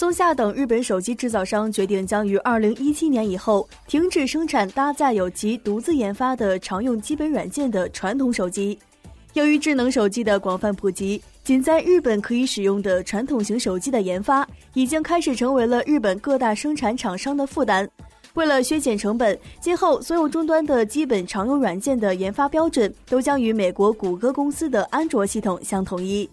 松下等日本手机制造商决定将于二零一七年以后停止生产搭载有其独自研发的常用基本软件的传统手机。由于智能手机的广泛普及仅在日本可以使用的传统型手机的研发已经开始成为了日本各大生产厂商的负担。为了削减成本今后所有终端的基本常用软件的研发标准都将与美国谷歌公司的安卓系统相统一。